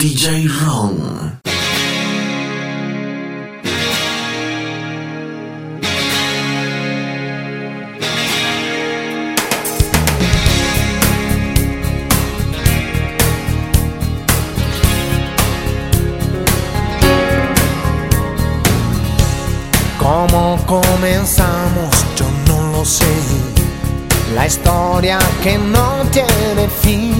DJ Ron. ¿Cómo comenzamos? Yo no lo sé. La historia que no tiene fin.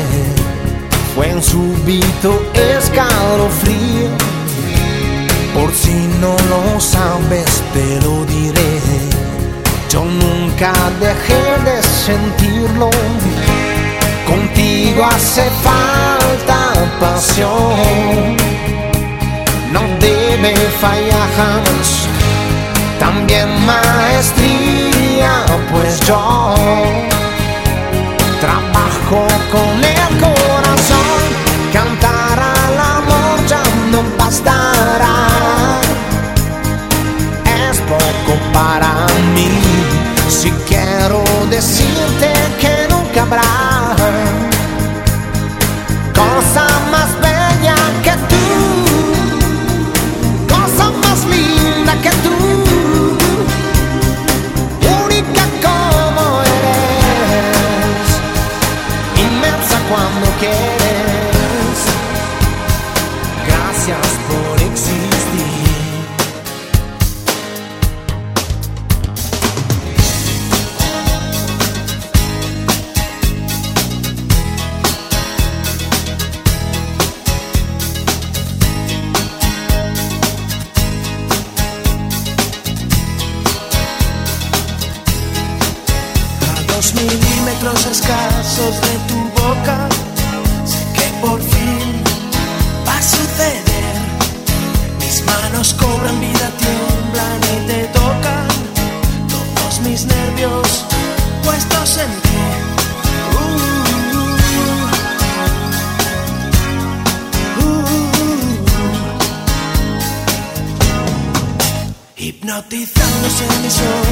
Fue en súbito escalofrío. Por si no lo sabes, te lo diré. Yo nunca dejé de sentirlo. Contigo hace falta pasión. No debe fallar jamás. También maestría, pues yo trabajo con el corazón. Cantar al amor ya no bastará. Es poco para mí. Si quiero decirte Hipnotizándose mis ojos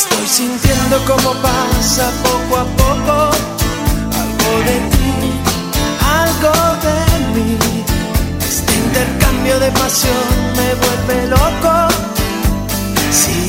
Estoy sintiendo como pasa poco a poco algo de ti, algo de mí. Este intercambio de pasión me vuelve loco. Sí,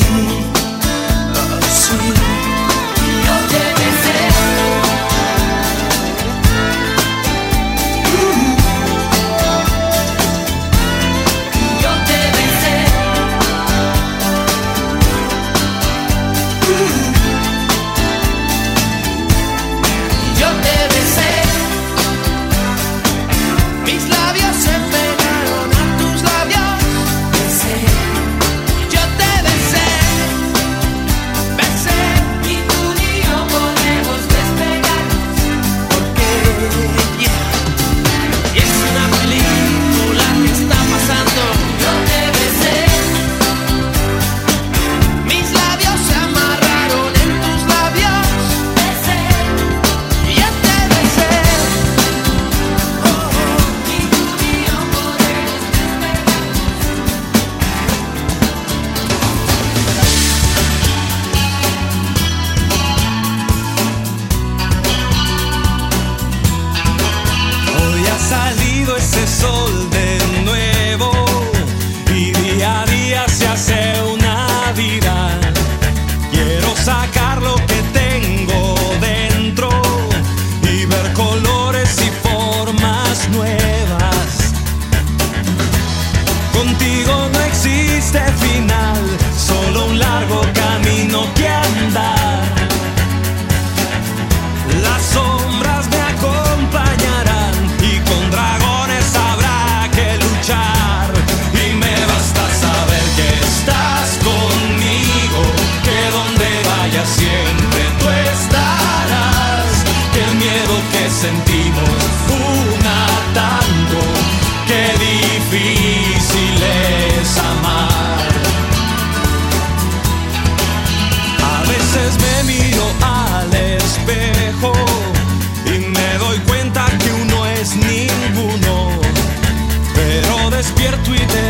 despierto y te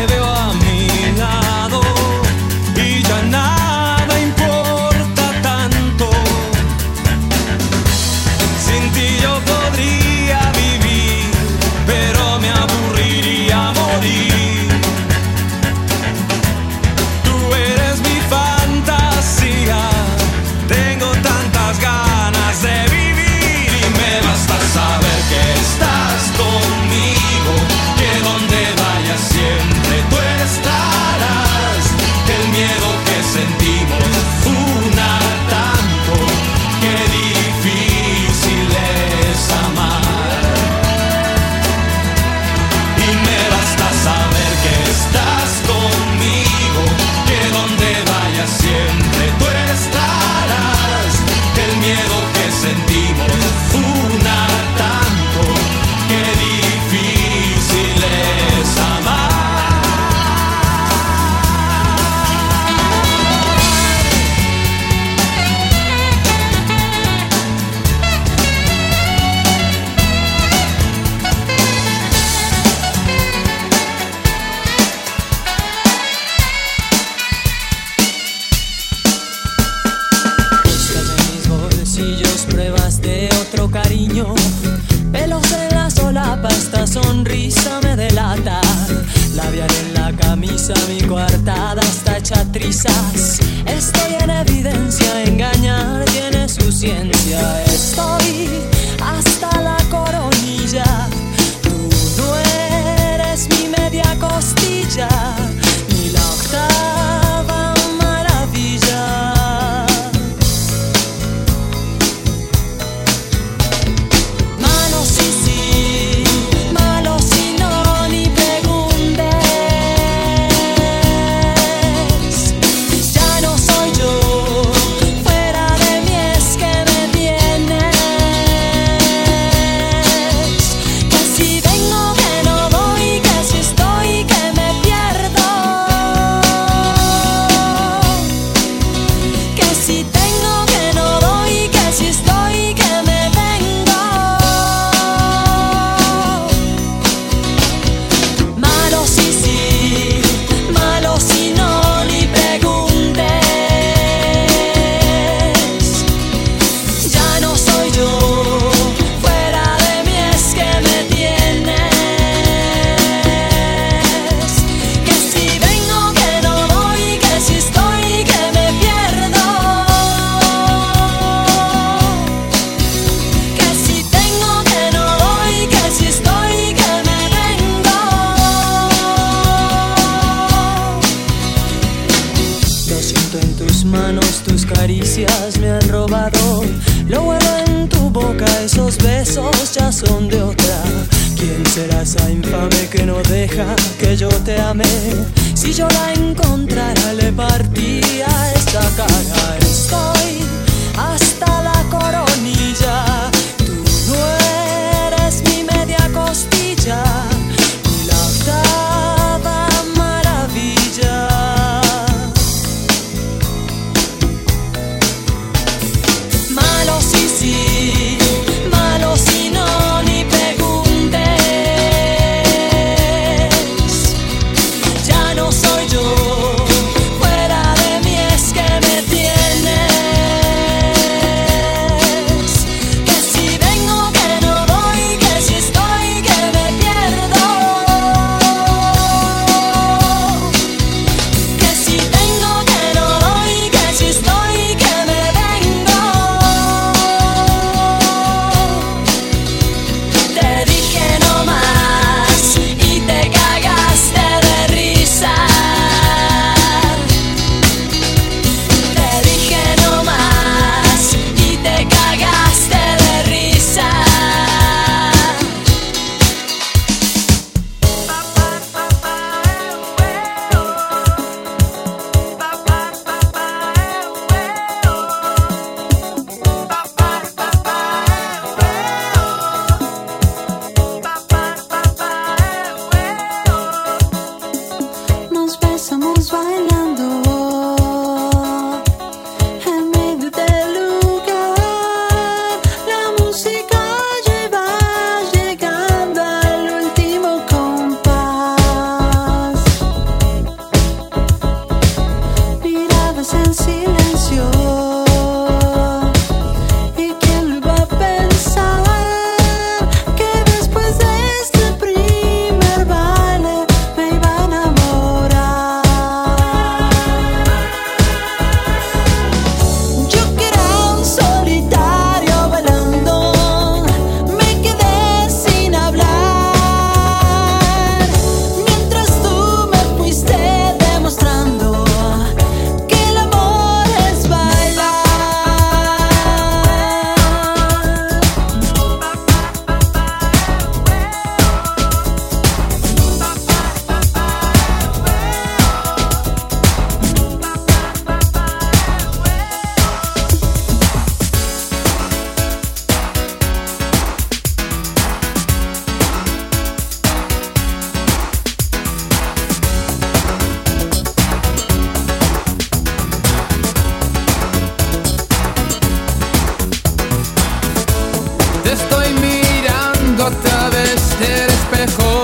Este espejo.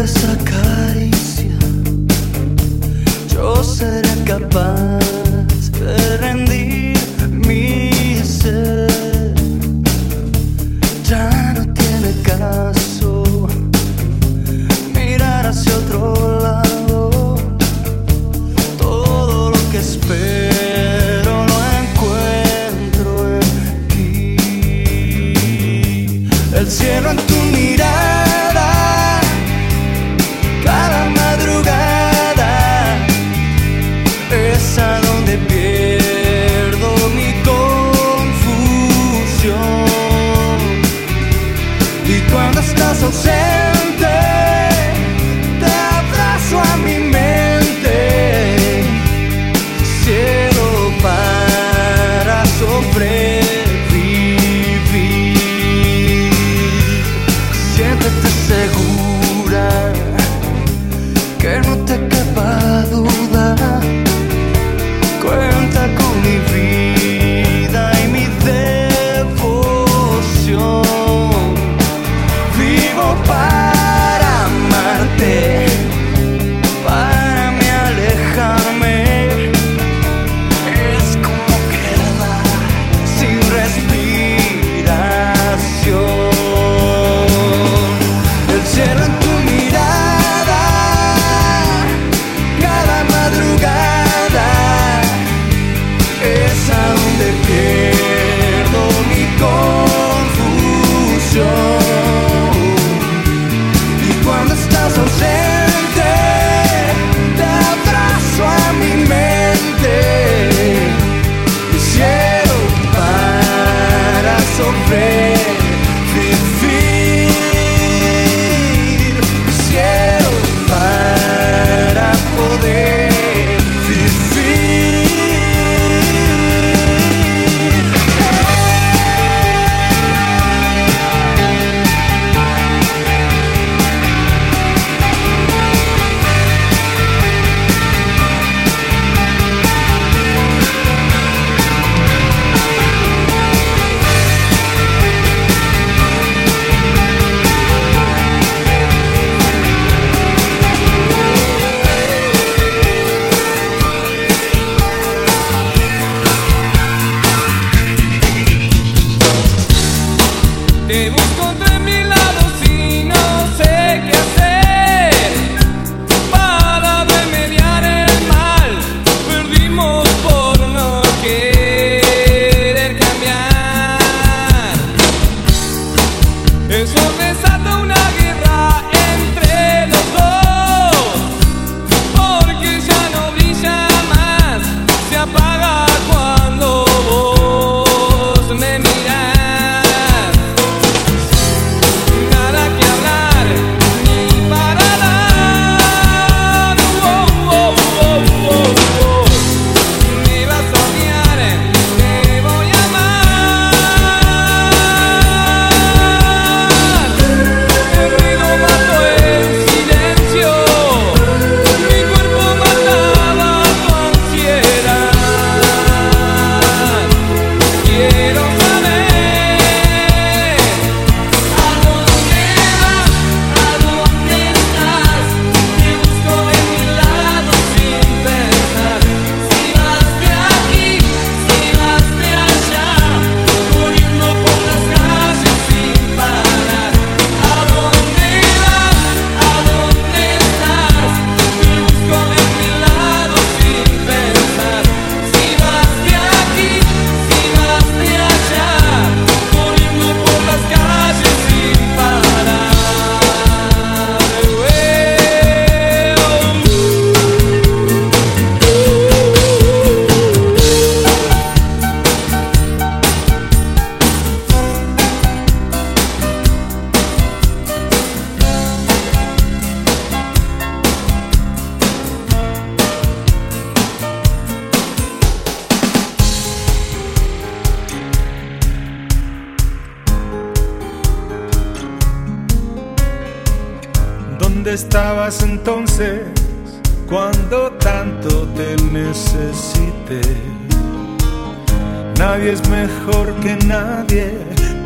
perversa caricia, yo seré capaz de rendir.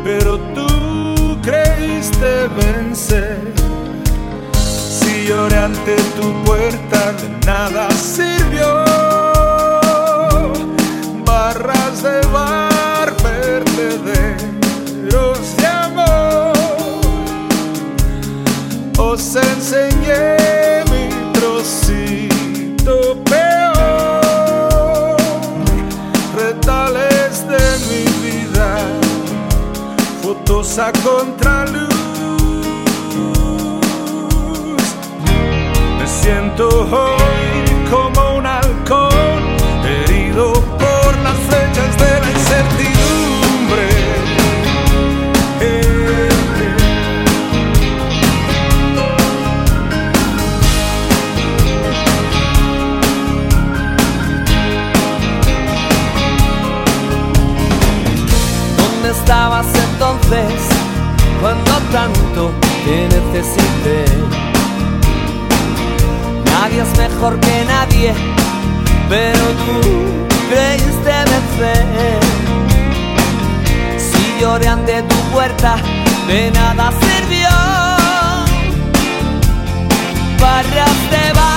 pero tú creíste vencer. Si lloré ante tu puerta, de nada sirvió. Barras de bar, los de amor. Os enseñé. A contraluz. Me siento hoy como un halcón, herido por las flechas de la incertidumbre. ¿Dónde estabas entonces tanto te necesité? Nadie es mejor que nadie, pero tú creíste vencer. Si lloré ante tu puerta, de nada sirvió. Barras de bar